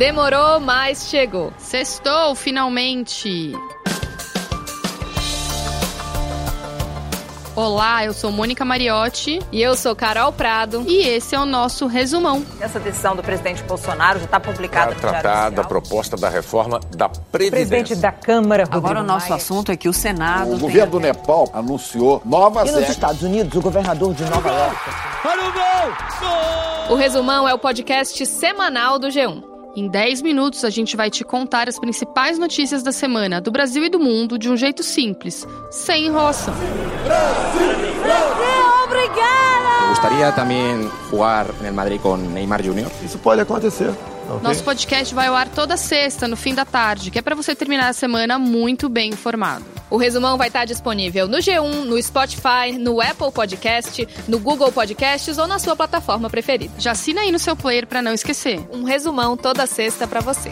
Demorou, mas chegou. Sextou, finalmente! Olá, eu sou Mônica Mariotti. E eu sou Carol Prado. E esse é o nosso resumão. Essa decisão do presidente Bolsonaro já está publicada Está tratada a proposta da reforma da Previdência. Presidente da Câmara, Rodrigo Agora o nosso Maia. assunto é que o Senado. O governo do Nepal anunciou novas E nos regras. Estados Unidos, o governador de Nova York. O Resumão é o podcast semanal do G1. Em 10 minutos, a gente vai te contar as principais notícias da semana do Brasil e do mundo de um jeito simples, sem enrolação. Me gustaría también jugar en el Madrid con Neymar Jr. Isso pode acontecer. ok? Nosso podcast vai ao ar toda sexta, no fim da tarde, que é para você terminar a semana muito bem informado. O Resumão vai estar disponível no G1, no Spotify, no Apple Podcast, no Google Podcasts ou na sua plataforma preferida. Já assina aí no seu player para não esquecer. Um resumão toda sexta pra você.